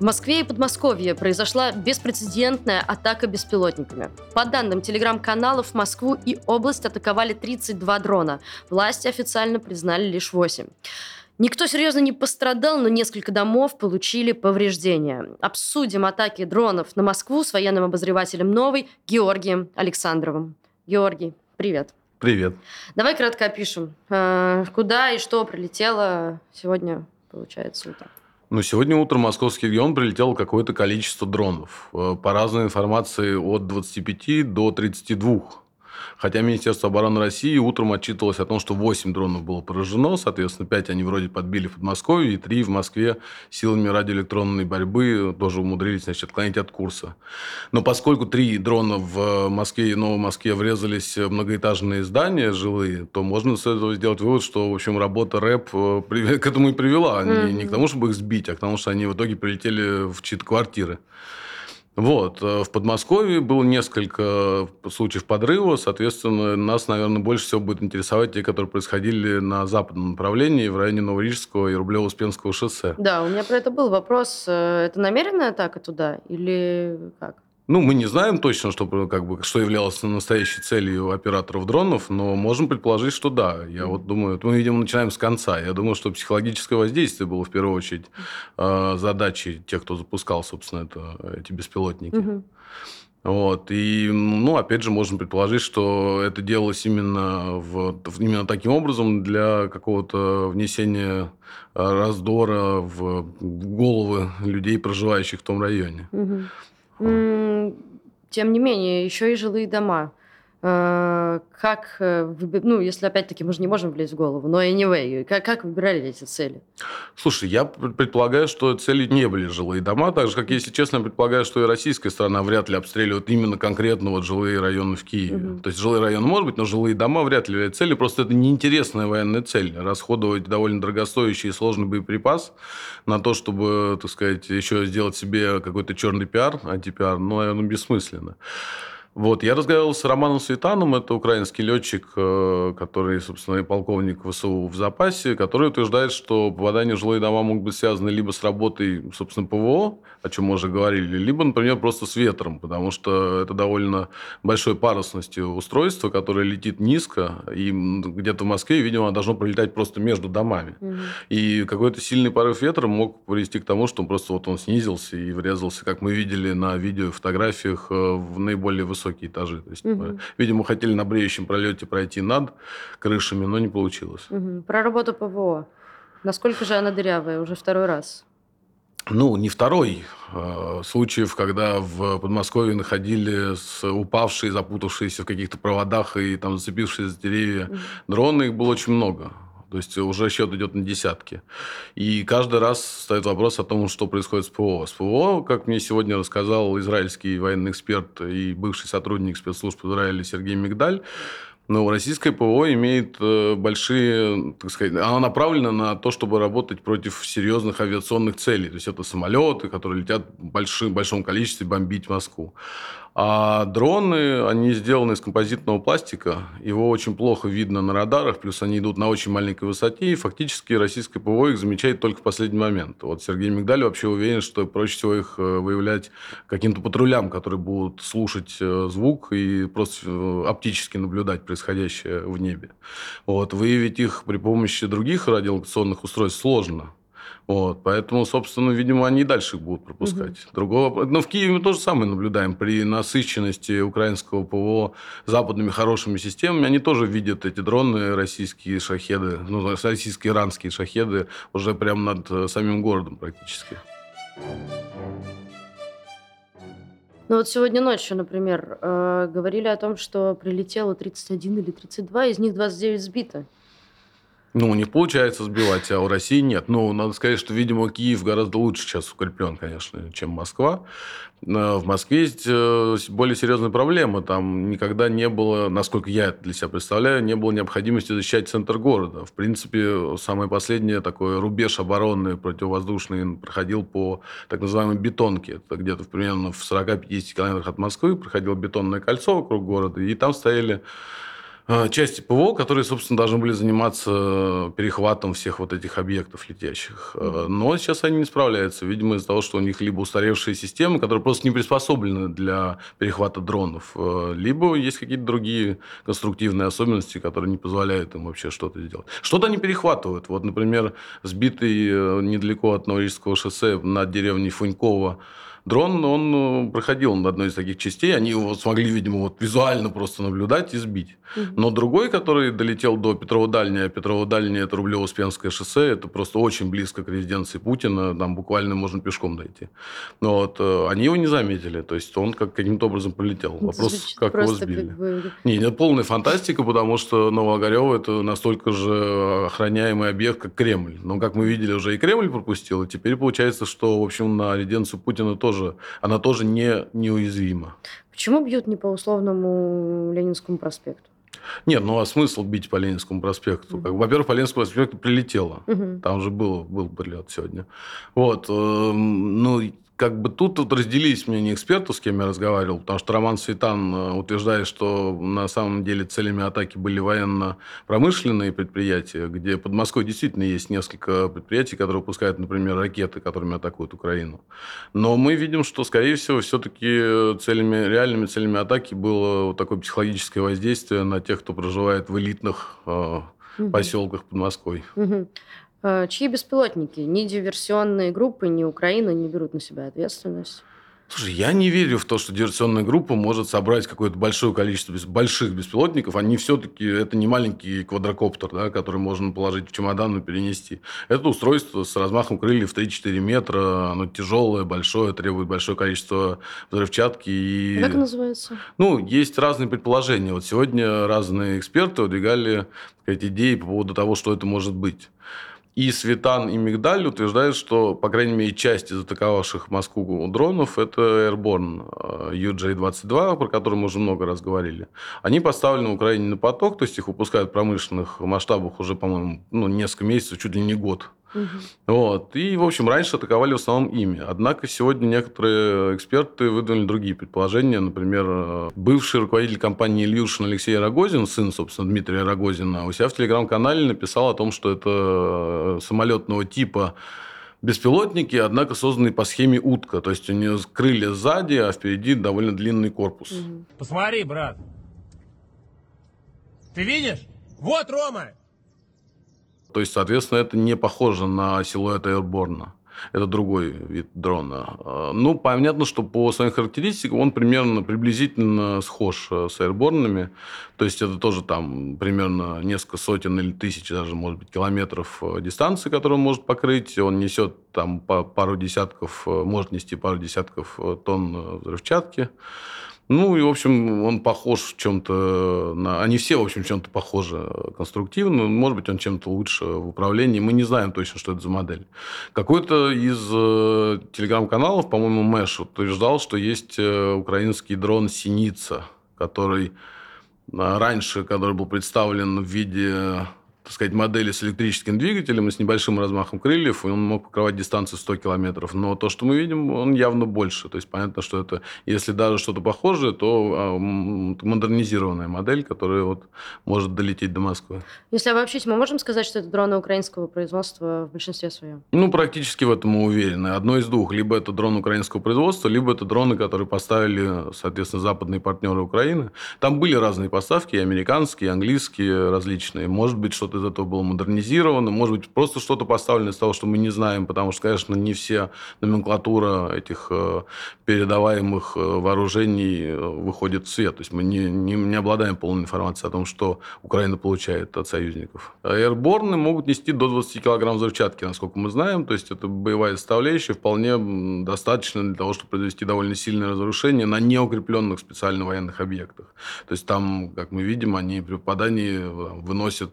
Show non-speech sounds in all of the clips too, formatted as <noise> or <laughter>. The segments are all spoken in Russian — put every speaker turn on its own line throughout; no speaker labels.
В Москве и Подмосковье произошла беспрецедентная атака беспилотниками. По данным телеграм-каналов, Москву и область атаковали 32 дрона. Власти официально признали лишь 8. Никто серьезно не пострадал, но несколько домов получили повреждения. Обсудим атаки дронов на Москву с военным обозревателем «Новой» Георгием Александровым. Георгий, привет.
Привет.
Давай кратко опишем, э, куда и что прилетело сегодня, получается, утром.
Ну, сегодня утром в московский регион прилетело какое-то количество дронов. Э, по разной информации от 25 до 32 Хотя Министерство обороны России утром отчитывалось о том, что 8 дронов было поражено, соответственно, 5 они вроде подбили в Подмосковье, и 3 в Москве силами радиоэлектронной борьбы тоже умудрились значит, отклонить от курса. Но поскольку 3 дрона в Москве и Новой Москве врезались в многоэтажные здания жилые, то можно с этого сделать вывод, что, в общем, работа рэп э, к этому и привела. Mm-hmm. Не, не к тому, чтобы их сбить, а к тому, что они в итоге прилетели в чьи-то квартиры. Вот. Э, в Подмосковье было несколько случаев подрыва. Соответственно, нас, наверное, больше всего будет интересовать те, которые происходили на западном направлении, в районе Новорижского и Рублево-Успенского шоссе.
Да, у меня про это был вопрос. Э, это намеренная атака туда или как?
Ну, мы не знаем точно, что, как бы, что являлось настоящей целью операторов дронов, но можем предположить, что да. Я вот думаю, мы, видимо, начинаем с конца. Я думаю, что психологическое воздействие было в первую очередь э, задачей тех, кто запускал, собственно, это, эти беспилотники. Угу. Вот. И, ну, опять же, можем предположить, что это делалось именно, в, именно таким образом для какого-то внесения раздора в головы людей, проживающих в том районе.
Угу. Тем не менее, еще и жилые дома. Э, как, э, ну, если опять-таки мы же не можем влезть в голову, но anyway, как, как выбирали эти цели?
Слушай, я предполагаю, что цели не были жилые дома, так же, как, если честно, я предполагаю, что и российская страна вряд ли обстреливает именно конкретно вот жилые районы в Киеве. Угу. То есть, жилые районы может быть, но жилые дома вряд ли являются целью, просто это неинтересная военная цель. Расходовать довольно дорогостоящий и сложный боеприпас на то, чтобы, так сказать, еще сделать себе какой-то черный пиар, антипиар, ну, наверное, бессмысленно. Вот, я разговаривал с Романом Светаном, это украинский летчик, э, который, собственно, и полковник ВСУ в запасе, который утверждает, что попадания в жилые дома могут быть связаны либо с работой, собственно, ПВО, о чем мы уже говорили, либо, например, просто с ветром, потому что это довольно большой парусностью устройство, которое летит низко, и где-то в Москве, видимо, должно пролетать просто между домами. Угу. И какой-то сильный порыв ветра мог привести к тому, что просто вот он снизился и врезался, как мы видели на видео и фотографиях, э, в наиболее высокие высокие этажи. То есть, угу. Видимо, хотели на бреющем пролете пройти над крышами, но не получилось.
Угу. Про работу ПВО. Насколько же она дырявая уже второй раз?
Ну, не второй. Э, случаев, когда в Подмосковье находили упавшие, запутавшиеся в каких-то проводах и там зацепившие за деревья mm дроны, их было очень много. То есть уже счет идет на десятки. И каждый раз стоит вопрос о том, что происходит с ПВО. С ПВО, как мне сегодня рассказал израильский военный эксперт и бывший сотрудник спецслужб Израиля Сергей Мигдаль, но российское ПВО имеет э, большие, так сказать, она направлена на то, чтобы работать против серьезных авиационных целей. То есть это самолеты, которые летят в большом, большом количестве бомбить Москву. А дроны, они сделаны из композитного пластика. Его очень плохо видно на радарах, плюс они идут на очень маленькой высоте, и фактически российское ПВО их замечает только в последний момент. Вот Сергей Мигдаль вообще уверен, что проще всего их э, выявлять каким-то патрулям, которые будут слушать э, звук и просто э, оптически наблюдать происходящее в небе. Вот. Выявить их при помощи других радиолокационных устройств сложно. Вот, поэтому, собственно, видимо, они и дальше их будут пропускать. Угу. Другого... Но в Киеве мы то же самое наблюдаем. При насыщенности украинского ПВО западными хорошими системами, они тоже видят эти дроны, российские шахеды, ну, российские иранские шахеды уже прямо над э, самим городом практически.
Ну вот сегодня ночью, например, э, говорили о том, что прилетело 31 или 32, из них 29 сбито.
Ну, них получается сбивать, а у России нет. Ну, надо сказать, что, видимо, Киев гораздо лучше сейчас укреплен, конечно, чем Москва. В Москве есть э, более серьезная проблема. Там никогда не было, насколько я для себя представляю, не было необходимости защищать центр города. В принципе, самое последнее такой рубеж обороны противовоздушный проходил по так называемой бетонке. Это где-то примерно в 40-50 километрах от Москвы проходило бетонное кольцо вокруг города, и там стояли Э, части ПВО, которые, собственно, должны были заниматься перехватом всех вот этих объектов летящих. Mm-hmm. Но сейчас они не справляются. Видимо, из-за того, что у них либо устаревшие системы, которые просто не приспособлены для перехвата дронов, э, либо есть какие-то другие конструктивные особенности, которые не позволяют им вообще что-то сделать. Что-то они перехватывают. Вот, например, сбитый недалеко от Новорижского шоссе над деревней Фунькова дрон, он э, проходил над одной из таких частей, они его смогли, видимо, вот визуально просто наблюдать и сбить. Но другой, который долетел до Петрова-Дальней, а Петрова-Дальняя – это Рублево-Успенское шоссе, это просто очень близко к резиденции Путина, там буквально можно пешком дойти. Но вот э, они его не заметили, то есть он как каким-то образом полетел. Это Вопрос, как его сбили. Как бы... Не, это полная фантастика, потому что Новоогарево – это настолько же охраняемый объект, как Кремль. Но, как мы видели, уже и Кремль пропустил, и теперь получается, что, в общем, на резиденцию Путина тоже тоже, она тоже не неуязвима.
Почему бьют не по условному Ленинскому проспекту?
Нет, ну а смысл бить по Ленинскому проспекту? Mm-hmm. Во-первых, по Ленинскому проспекту прилетело. Mm-hmm. Там же был, был прилет сегодня. Вот. Э, ну, как бы тут, тут разделились мнения экспертов, с кем я разговаривал, потому что Роман Светан э, утверждает, что на самом деле целями атаки были военно-промышленные предприятия, где под Москвой действительно есть несколько предприятий, которые выпускают, например, ракеты, которыми атакуют Украину. Но мы видим, что, скорее всего, все-таки целями, реальными целями атаки было вот такое психологическое воздействие на тех, кто проживает в элитных э, поселках под Москвой.
Угу. Э, чьи беспилотники? Ни диверсионные группы, ни Украина не берут на себя ответственность.
Слушай, я не верю в то, что диверсионная группа может собрать какое-то большое количество больших беспилотников. Они все-таки, это не маленький квадрокоптер, да, который можно положить в чемодан и перенести. Это устройство с размахом крыльев 3-4 метра, оно тяжелое, большое, требует большое количество взрывчатки. И...
Как называется?
Ну, есть разные предположения. Вот сегодня разные эксперты выдвигали эти идеи по поводу того, что это может быть. И Светан, и Мигдаль утверждают, что, по крайней мере, часть из атаковавших Москву дронов – это Airborne UJ-22, про который мы уже много раз говорили. Они поставлены в Украине на поток, то есть их выпускают в промышленных масштабах уже, по-моему, ну, несколько месяцев, чуть ли не год. Угу. Вот. И, в общем, раньше атаковали в основном ими. Однако сегодня некоторые эксперты выдвинули другие предположения. Например, бывший руководитель компании «Ильюшин» Алексей Рогозин, сын, собственно, Дмитрия Рогозина, у себя в телеграм-канале написал о том, что это самолетного типа беспилотники, однако созданные по схеме утка. То есть у нее крылья сзади, а впереди довольно длинный корпус. Угу.
Посмотри, брат. Ты видишь? Вот Рома!
То есть, соответственно, это не похоже на силуэт Airborne. Это другой вид дрона. А, ну, понятно, что по своим характеристикам он примерно приблизительно схож э, с аэрборнами. То есть это тоже там примерно несколько сотен или тысяч, даже, может быть, километров э, дистанции, которую он может покрыть. Он несет там пару десятков, э, может нести пару десятков тонн взрывчатки. Ну, и, в общем, он похож в чем-то на... Они все, в общем, чем-то похожи конструктивно. Может быть, он чем-то лучше в управлении. Мы не знаем точно, что это за модель. Какой-то из э, телеграм-каналов, по-моему, Мэш утверждал, что есть э, украинский дрон «Синица», который э, раньше, который был представлен в виде так сказать, модели с электрическим двигателем и с небольшим размахом крыльев, и он мог покрывать дистанцию 100 километров. Но то, что мы видим, он явно больше. То есть понятно, что это, если даже что-то похожее, то а, модернизированная модель, которая вот может долететь до Москвы.
Если обобщить, мы можем сказать, что это дроны украинского производства в большинстве своем?
Ну, практически в этом мы уверены. Одно из двух. Либо это дрон украинского производства, либо это дроны, которые поставили, соответственно, западные партнеры Украины. Там были разные поставки, и американские, и английские, различные. Может быть, что-то из этого было модернизировано, может быть, просто что-то поставлено из того, что мы не знаем, потому что, конечно, не все номенклатура этих э, передаваемых э, вооружений э, выходит в свет. То есть мы не, не, не обладаем полной информацией о том, что Украина получает от союзников. Аэрборны могут нести до 20 килограмм взрывчатки, насколько мы знаем. То есть это боевая составляющая вполне достаточно для того, чтобы произвести довольно сильное разрушение на неукрепленных специально военных объектах. То есть там, как мы видим, они при попадании выносят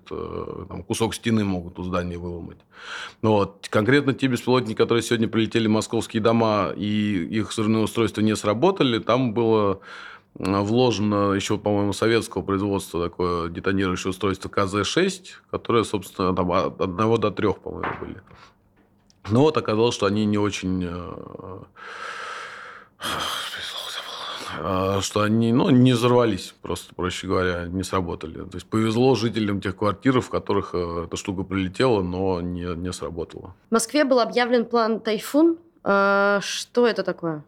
там, кусок стены могут у здания выломать. Но вот, конкретно те беспилотники, которые сегодня прилетели в московские дома, и их взрывные устройства не сработали, там было вложено еще, по-моему, советского производства такое детонирующее устройство КЗ-6, которое, собственно, там от одного до трех, по-моему, были. Но вот оказалось, что они не очень... А, что они ну, не взорвались, просто, проще говоря, не сработали. То есть повезло жителям тех квартир, в которых э, эта штука прилетела, но не, не сработала.
В Москве был объявлен план «Тайфун». А, Что это такое?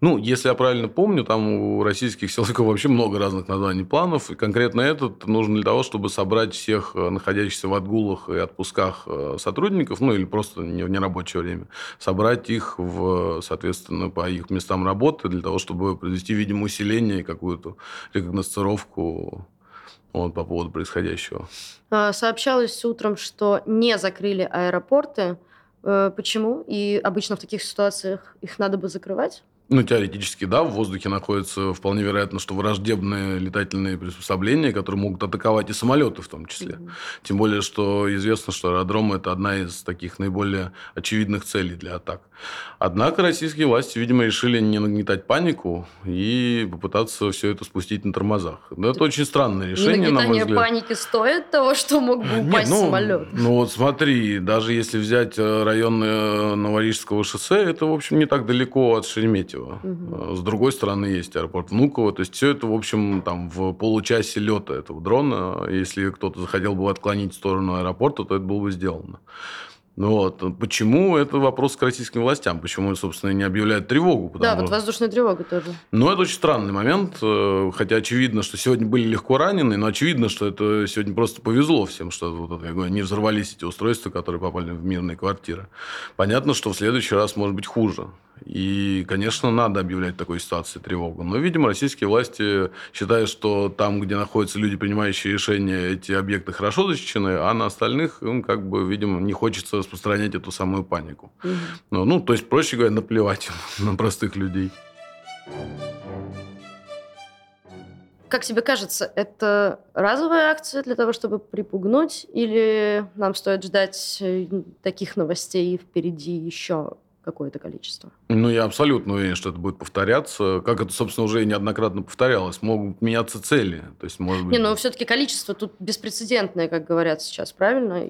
Ну, если я правильно помню, там у российских силовиков вообще много разных названий планов. И конкретно этот нужен для того, чтобы собрать всех э, находящихся в отгулах и отпусках э, сотрудников, ну или просто не в нерабочее время, собрать их, в, соответственно, по их местам работы для того, чтобы произвести, видимо, усиление и какую-то рекогносцировку вот, по поводу происходящего.
Сообщалось утром, что не закрыли аэропорты. Э, Почему? И обычно в таких ситуациях их надо бы закрывать?
Ну, теоретически, да, в воздухе находятся вполне вероятно, что враждебные летательные приспособления, которые могут атаковать и самолеты в том числе.
Мгм.
Тем более, что известно, что аэродром – это одна из таких наиболее очевидных целей для атак. Однако российские власти, видимо, решили не нагнетать панику и попытаться все это спустить на тормозах. Но это очень странное решение, на мой взгляд.
паники стоит того, что мог бы
Нет,
упасть
ну,
самолет.
Ну вот смотри, даже если взять э, район э, Новорижского шоссе, это, в общем, не так далеко от Шереметьево.
Мгм.
Э, С другой стороны есть аэропорт Внуково. То есть все это, в общем, там в получасе лета этого дрона. Если кто-то захотел бы отклонить в сторону аэропорта, то это было бы сделано. Ну вот. Почему? Это вопрос к российским властям. Почему, собственно, не объявляют тревогу?
Да, вот воздушная тревога тоже.
ну, это очень странный момент, э, хотя очевидно, что сегодня были легко ранены, но очевидно, что это сегодня просто повезло всем, что вот говорю, не взорвались эти устройства, которые попали в мирные квартиры. Понятно, что в следующий раз может быть хуже. И, конечно, надо объявлять в такой ситуации тревогу. Но, видимо, российские власти считают, что там, где находятся люди, принимающие решения, эти объекты хорошо защищены, а на остальных им, как бы, видимо, не хочется распространять эту самую панику.
Мгм.
Ну, ну, то есть, проще говоря, наплевать <laughs> на простых людей.
Как тебе кажется, это разовая акция для того, чтобы припугнуть, или нам стоит ждать э, таких новостей впереди еще какое-то количество?
Ну, я абсолютно уверен, что это будет повторяться. Как это, собственно, уже и неоднократно повторялось. Могут меняться цели. То есть, может быть...
Не, ну все-таки количество тут беспрецедентное, как говорят сейчас, правильно?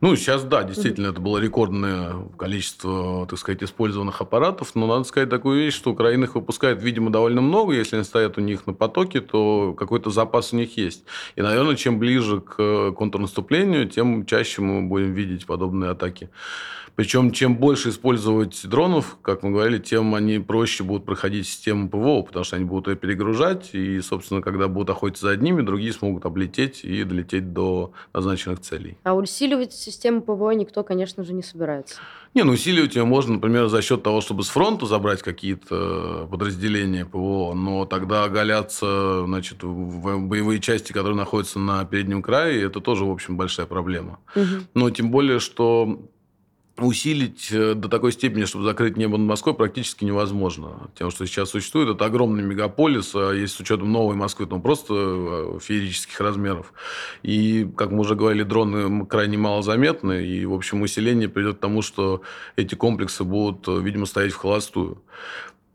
Ну, сейчас, да, действительно, это было рекордное количество, так сказать, использованных аппаратов. Но надо сказать такую вещь, что Украина их выпускает, видимо, довольно много. Если они стоят у них на потоке, то какой-то запас у них есть. И, наверное, чем ближе к контрнаступлению, тем чаще мы будем видеть подобные атаки. Причем, чем больше использовать дронов, как мы говорили, тем они проще будут проходить систему ПВО, потому что они будут ее перегружать, и, собственно, когда будут охотиться за одними, другие смогут облететь и долететь до назначенных целей.
А усиливать систему ПВО никто, конечно же, не собирается.
Не, ну усиливать ее можно, например, за счет того, чтобы с фронта забрать какие-то подразделения ПВО, но тогда оголятся, значит, боевые части, которые находятся на переднем крае, это тоже, в общем, большая проблема.
Мгм.
Но тем более, что усилить э, до такой степени, чтобы закрыть небо над Москвой, практически невозможно. Тем, что сейчас существует, это огромный мегаполис, а если с учетом новой Москвы, то он просто э, феерических размеров. И, как мы уже говорили, дроны крайне малозаметны, и, в общем, усиление придет к тому, что эти комплексы будут, э, видимо, стоять в холостую.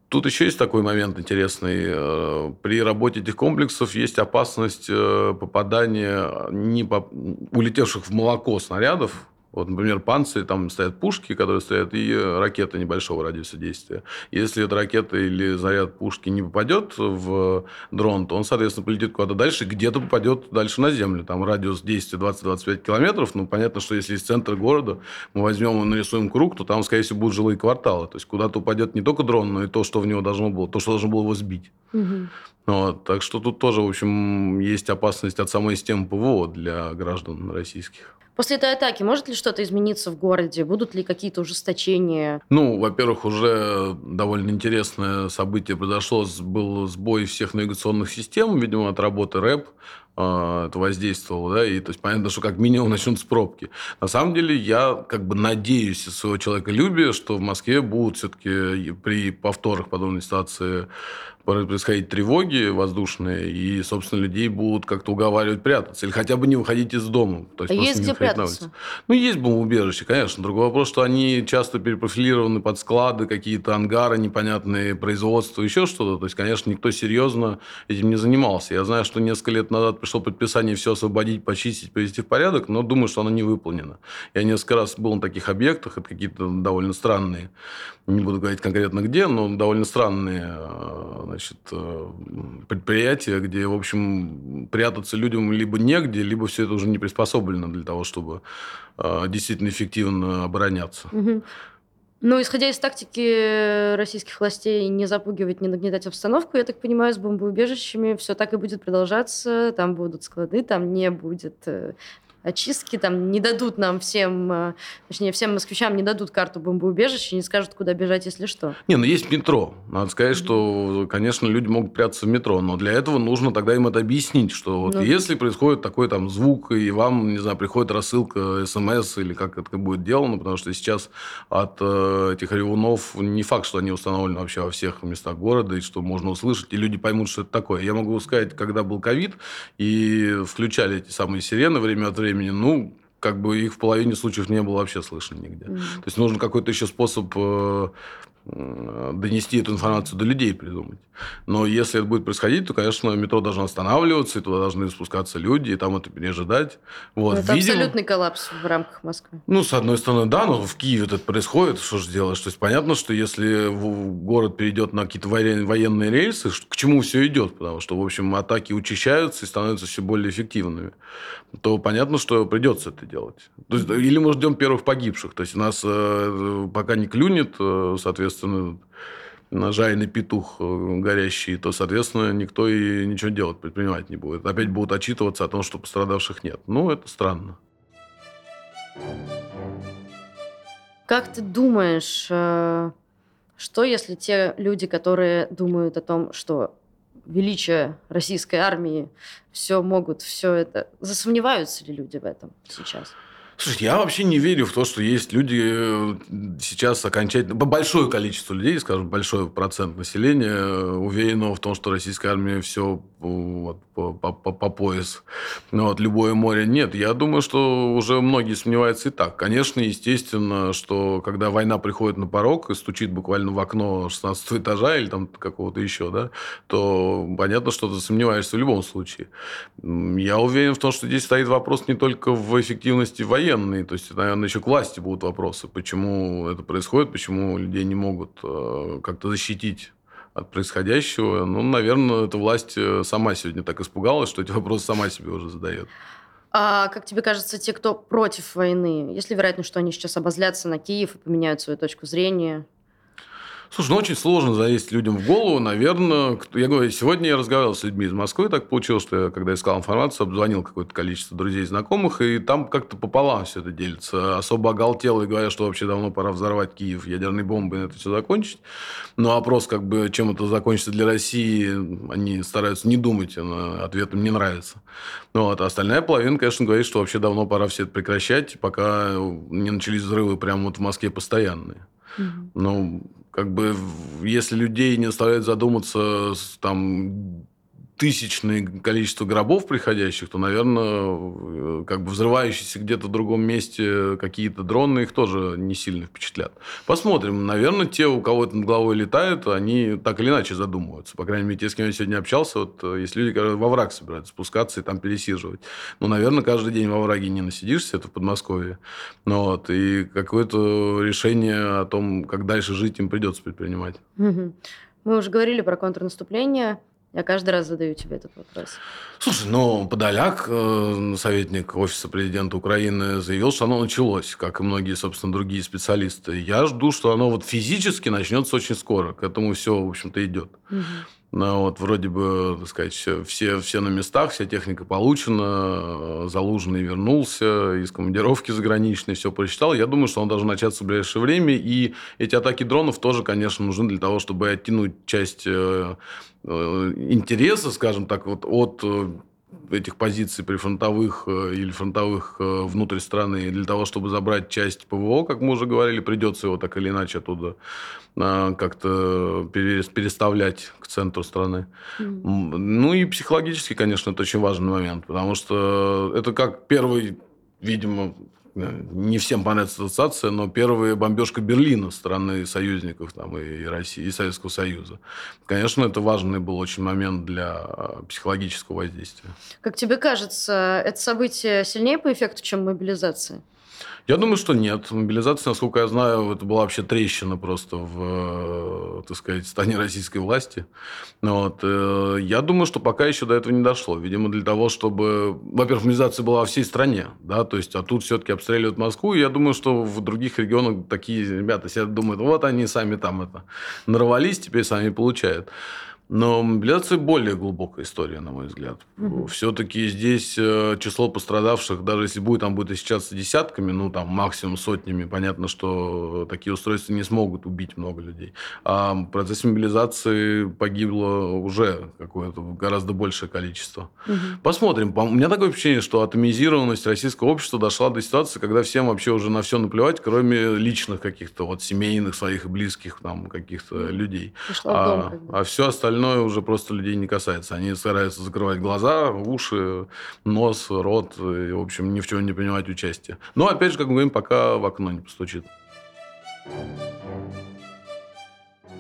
Тут еще есть такой момент интересный. При работе этих комплексов есть опасность попадания не по- улетевших в молоко снарядов. Вот, например, панцири, там стоят пушки, которые стоят, и ракеты небольшого радиуса действия. Если эта ракета или заряд пушки не попадет в дрон, то он, соответственно, полетит куда-то дальше, где-то попадет дальше на землю. Там радиус действия 20-25 километров. Ну, понятно, что если из центра города мы возьмем и нарисуем круг, то там, скорее всего, будут жилые кварталы. То есть куда-то упадет не только дрон, но и то, что в него должно было, то, что должно было его сбить.
Мгм.
Вот, так что тут тоже, в общем, есть опасность от самой системы ПВО для граждан российских.
После этой атаки может ли что-то измениться в городе? Будут ли какие-то ужесточения?
Ну, во-первых, уже довольно интересное событие произошло. Был сбой всех навигационных систем, видимо, от работы РЭП. э, Это воздействовало, да, и то есть понятно, что как минимум начнутся пробки. На самом деле, я как бы надеюсь из своего человеколюбия, что в Москве будут все-таки при повторах подобной ситуации происходить тревоги воздушные, и, собственно, людей будут как-то уговаривать прятаться. Или хотя бы не выходить из дома. То
А
просто
есть где прятаться?
Ну, есть бомбоубежища, конечно. Другой вопрос, что они часто перепрофилированы под склады, какие-то ангары, непонятные производства, еще что-то. То есть, конечно, никто серьезно этим не занимался. Я знаю, что несколько лет назад пришло подписание все освободить, почистить, привести в порядок, но думаю, что оно не выполнено. Я несколько раз был на таких объектах, это какие-то довольно странные, не буду говорить конкретно где, но довольно странные э, значит, э, предприятия, где, в общем, прятаться людям либо негде, либо все это уже не приспособлено для того, чтобы э, действительно эффективно обороняться.
Ну, исходя из тактики российских властей не запугивать, не нагнетать обстановку, я так понимаю, с бомбоубежищами все так и будет продолжаться. Там будут склады, там не будет э, очистки, там не дадут нам всем, э, точнее, всем москвичам не дадут карту бомбоубежища, не скажут, куда бежать, если что.
Не, ну есть метро. Надо сказать, что, конечно, люди могут прятаться в метро, но для этого нужно тогда им это объяснить, что вот ну, если происходит такой там звук, и вам, не знаю, приходит рассылка смс или как это будет делано, потому что сейчас от э, этих ревунов не факт, что они установлены вообще во всех местах города, и что можно услышать, и люди поймут, что это такое. Я могу сказать, когда был ковид, и включали эти самые сирены время от времени, времени, ну, как бы их в половине случаев не было вообще слышно нигде. Mm. То есть нужен какой-то еще способ Э, донести эту информацию до людей придумать. Но если это будет происходить, то, конечно, метро должно останавливаться, и туда должны спускаться люди, и там это пережидать. Вот.
Это Видимо, абсолютный коллапс в рамках Москвы.
Ну, с одной стороны, да, но в Киеве это происходит, что же делаешь? То есть понятно, что если город перейдет на какие-то военные рельсы, к чему все идет, потому что, в общем, атаки учащаются и становятся все более эффективными, то понятно, что придется это делать. То есть, или мы ждем первых погибших. То есть у нас э, пока не клюнет, э, соответственно, соответственно, нажайный петух э, горящий, то, соответственно, никто и ничего делать, предпринимать не будет. Опять будут отчитываться о том, что пострадавших нет. Ну, это странно.
Как ты думаешь, э, что если те люди, которые думают о том, что величие российской армии все могут, все это, засомневаются ли люди в этом сейчас?
Слушай, я вообще не верю в то, что есть люди э, сейчас окончательно... Большое количество людей, скажем, большой процент населения э, уверено в том, что российская армия все вот, по, по, по пояс. Ну, вот, любое море нет. Я думаю, что уже многие сомневаются и так. Конечно, естественно, что когда война приходит на порог и стучит буквально в окно 16 этажа или там какого-то еще, да, то понятно, что ты сомневаешься в любом случае. Я уверен в том, что здесь стоит вопрос не только в эффективности военные. То есть, наверное, еще к власти будут вопросы, почему это происходит, почему людей не могут э, как-то защитить от происходящего. Ну, наверное, эта власть э, сама сегодня так испугалась, что эти вопросы сама себе уже задает.
А как тебе кажется, те, кто против войны, есть ли вероятность, что они сейчас обозлятся на Киев и поменяют свою точку зрения?
Слушай, ну очень сложно залезть людям в голову. Наверное, я говорю, сегодня я разговаривал с людьми из Москвы, так получилось, что я, когда искал информацию, обзвонил какое-то количество друзей и знакомых, и там как-то пополам все это делится. Особо оголтело и говорят, что вообще давно пора взорвать Киев ядерной бомбой, и это все закончить. Но вопрос, как бы, чем это закончится для России, они стараются не думать, ответ им не нравится. Ну, вот. А остальная половина, конечно, говорит, что вообще давно пора все это прекращать, пока не начались взрывы прямо вот в Москве постоянные. Угу. Ну, как бы, если людей не заставляют задуматься, там, тысячное количество гробов приходящих, то, наверное, э, как бы взрывающиеся где-то в другом месте какие-то дроны их тоже не сильно впечатлят. Посмотрим. Наверное, те, у кого это над головой летает, они так или иначе задумываются. По крайней мере, те, с кем я сегодня общался, вот э, есть люди, которые во враг собираются спускаться и там пересиживать. Ну, наверное, каждый день во враге не насидишься, это в Подмосковье. Ну, вот, и какое-то решение о том, как дальше жить, им придется предпринимать.
Мы уже говорили про контрнаступление. Я каждый раз задаю тебе этот вопрос.
Слушай, ну, Подоляк, э, советник Офиса президента Украины, заявил, что оно началось, как и многие, собственно, другие специалисты. Я жду, что оно вот физически начнется очень скоро. К этому все, в общем-то, идет. Угу. Ну, вот вроде бы, так сказать, все, все на местах, вся техника получена, Залужный вернулся из командировки заграничной, все прочитал. Я думаю, что он должен начаться в ближайшее время. И эти атаки дронов тоже, конечно, нужны для того, чтобы оттянуть часть э, э, интереса, скажем так, вот от э, этих позиций прифронтовых э, или фронтовых э, внутрь страны для того, чтобы забрать часть ПВО, как мы уже говорили, придется его так или иначе оттуда а, как-то переставлять к центру страны. Mm. Ну и психологически, конечно, это очень важный момент, потому что это как первый, видимо, не всем понравится ассоциация, но первая бомбежка Берлина страны союзников там, и России, и Советского Союза. Конечно, это важный был очень момент для психологического воздействия.
Как тебе кажется, это событие сильнее по эффекту, чем мобилизация?
Я думаю, что нет. Мобилизация, насколько я знаю, это была вообще трещина просто в, э, так сказать, стане российской власти. Вот. Э, я думаю, что пока еще до этого не дошло. Видимо, для того, чтобы... Во-первых, мобилизация была во всей стране, да, то есть, а тут все-таки обстреливают Москву. И я думаю, что в других регионах такие ребята себя думают, вот они сами там это нарвались, теперь сами получают. Но мобилизация более глубокая история, на мой взгляд. Угу. Все-таки здесь э, число пострадавших, даже если будет, там будет исчисляться десятками, ну, там, максимум сотнями, понятно, что такие устройства не смогут убить много людей. А в процессе мобилизации погибло уже какое-то гораздо большее количество. Угу. Посмотрим. У меня такое впечатление, что атомизированность российского общества дошла до ситуации, когда всем вообще уже на все наплевать, кроме личных каких-то вот семейных своих и близких там каких-то людей. А, а все остальное остальное уже просто людей не касается. Они стараются закрывать глаза, уши, нос, рот, и, в общем, ни в чем не принимать участие. Но, опять же, как мы говорим, пока в окно не постучит.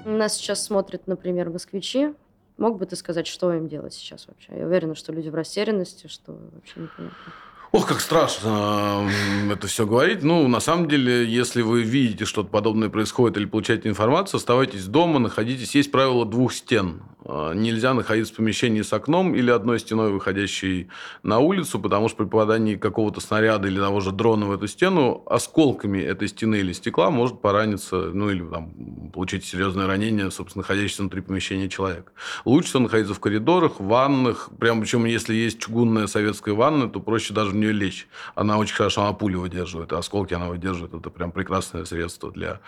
Нас сейчас смотрят, например, москвичи. Мог бы ты сказать, что им делать сейчас вообще? Я уверена, что люди в растерянности, что вообще непонятно.
Ох, как страшно это все говорить. Ну, на самом деле, если вы видите, что-то подобное происходит или получаете информацию, оставайтесь дома, находитесь. Есть правило двух стен. А, нельзя находиться в помещении с окном или одной стеной, выходящей на улицу, потому что при попадании какого-то снаряда или того же дрона в эту стену осколками этой стены или стекла может пораниться, ну, или там, получить серьезное ранение, собственно, находящийся внутри помещения человек. Лучше находиться в коридорах, в ваннах. Прям, причем, если есть чугунная советская ванна, то проще даже нее лечь. Она очень хорошо, она пули выдерживает, осколки она выдерживает. Это прям прекрасное средство для,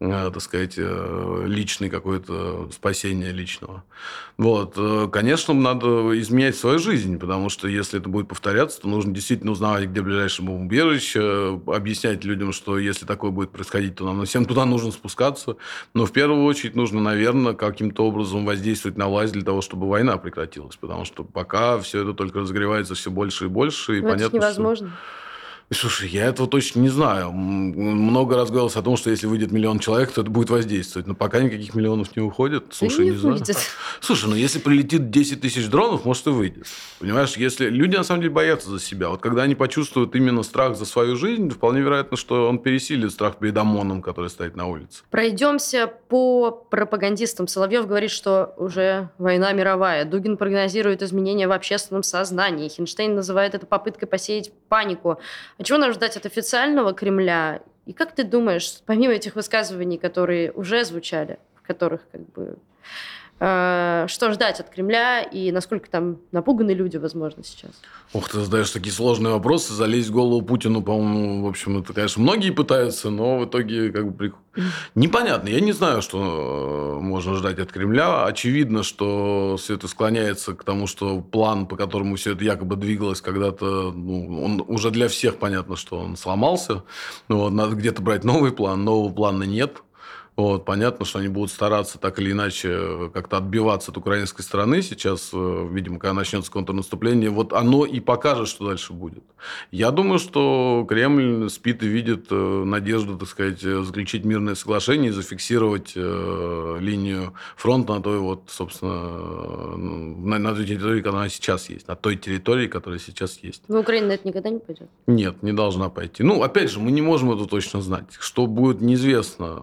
э, так сказать, э, личной какое-то спасения личного. Вот. Э, конечно, надо изменять свою жизнь, потому что если это будет повторяться, то нужно действительно узнавать, где ближайшее убежище, объяснять людям, что если такое будет происходить, то нам всем туда нужно спускаться. Но в первую очередь нужно, наверное, каким-то образом воздействовать на власть для того, чтобы война прекратилась. Потому что пока все это только разогревается все больше и больше. И
Но понятно, невозможно.
Слушай, я этого точно не знаю. Много раз говорилось о том, что если выйдет миллион человек, то это будет воздействовать. Но пока никаких миллионов не уходит. Слушай,
не,
не
знаю.
Слушай, ну если прилетит 10 тысяч дронов, может и выйдет. Понимаешь, если люди на самом деле боятся за себя. Вот когда они почувствуют именно страх за свою жизнь, вполне вероятно, что он пересилит страх перед ОМОНом, который стоит на улице.
Пройдемся по пропагандистам. Соловьев говорит, что уже война мировая. Дугин прогнозирует изменения в общественном сознании. Хинштейн называет это попыткой посеять панику. А чего нам ждать от официального Кремля? И как ты думаешь, помимо этих высказываний, которые уже звучали, в которых как бы что ждать от Кремля и насколько там напуганы люди, возможно, сейчас?
Ух, ты задаешь такие сложные вопросы, залезть в голову Путину, по-моему, в общем, это, конечно, многие пытаются, но в итоге как бы непонятно. Я не знаю, что э, можно ждать от Кремля. Очевидно, что все это склоняется к тому, что план, по которому все это якобы двигалось когда-то, ну, он уже для всех понятно, что он сломался. Ну, вот, надо где-то брать новый план, нового плана нет. Вот, понятно, что они будут стараться так или иначе э, как-то отбиваться от украинской стороны сейчас, э, видимо, когда начнется контрнаступление, вот оно и покажет, что дальше будет. Я думаю, что Кремль спит и видит э, надежду, так сказать, заключить мирное соглашение и зафиксировать линию фронта на той вот, собственно, на, на той территории, которая сейчас есть, на той территории, которая сейчас есть.
Но Украина на это никогда не пойдет?
Нет, не должна пойти. Ну, опять же, мы не можем это точно знать. Что будет, неизвестно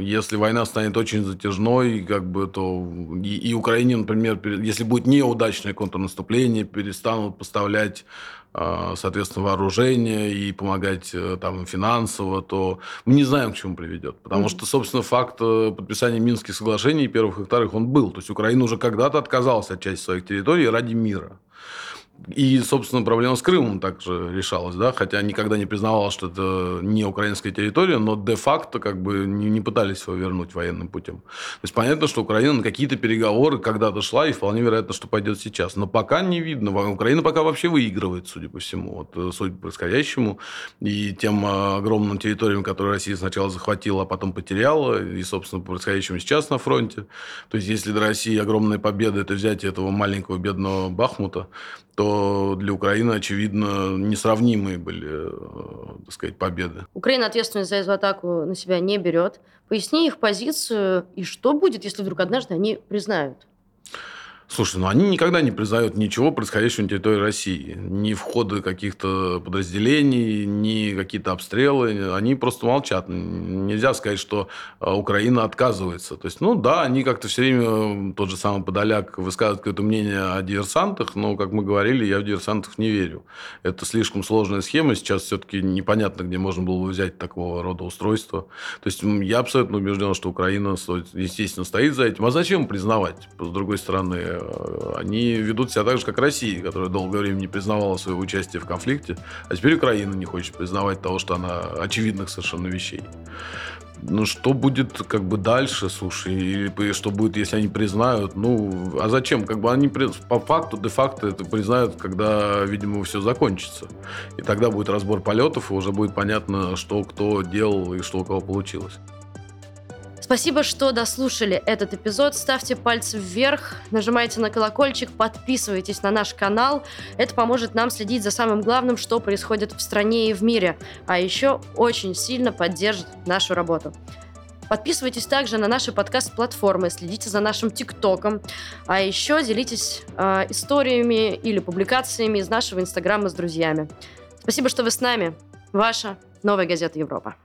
если война станет очень затяжной, как бы, то и, и Украине, например, если будет неудачное контрнаступление, перестанут поставлять а, соответственно, вооружение и помогать э, там финансово, то мы не знаем, к чему приведет. Потому mm-hmm. что, собственно, факт э, подписания Минских соглашений, первых и вторых, он был. То есть Украина уже когда-то отказалась от части своих территорий ради мира. И, собственно, проблема с Крымом также решалась, да, хотя никогда не признавалось, что это не украинская территория, но де-факто как бы не, не пытались его вернуть военным путем. То есть понятно, что Украина на какие-то переговоры когда-то шла, и вполне вероятно, что пойдет сейчас. Но пока не видно. Украина пока вообще выигрывает, судя по всему, вот, э, судя по происходящему, и тем э, огромным территориям, которые Россия сначала захватила, а потом потеряла, и, собственно, по происходящему сейчас на фронте. То есть, если для России огромная победа – это взятие этого маленького бедного Бахмута, то для Украины, очевидно, несравнимые были, э, так сказать, победы.
Украина ответственность за эту атаку на себя не берет. Поясни их позицию и что будет, если вдруг однажды они признают?
Слушай, ну они никогда не признают ничего происходящего на территории России. Ни входа каких-то подразделений, ни какие-то обстрелы. Они просто молчат. Нельзя сказать, что а, Украина отказывается. То есть, ну да, они как-то все время, тот же самый Подоляк, высказывают какое-то мнение о диверсантах, но, как мы говорили, я в диверсантов не верю. Это слишком сложная схема. Сейчас все-таки непонятно, где можно было бы взять такого рода устройство. То есть, я абсолютно убежден, что Украина, естественно, стоит за этим. А зачем признавать? С другой стороны, они ведут себя так же, как Россия, которая долгое время не признавала своего участия в конфликте, а теперь Украина не хочет признавать того, что она очевидных совершенно вещей. Ну, что будет как бы дальше, слушай, или что будет, если они признают? Ну, а зачем? Как бы они по факту, де-факто это признают, когда, видимо, все закончится. И тогда будет разбор полетов, и уже будет понятно, что кто делал и что у кого получилось.
Спасибо, что дослушали этот эпизод. Ставьте пальцы вверх, нажимайте на колокольчик, подписывайтесь на наш канал. Это поможет нам следить за самым главным, что происходит в стране и в мире. А еще очень сильно поддержит нашу работу. Подписывайтесь также на наши подкаст-платформы, следите за нашим ТикТоком, а еще делитесь э, историями или публикациями из нашего Инстаграма с друзьями. Спасибо, что вы с нами. Ваша новая газета Европа.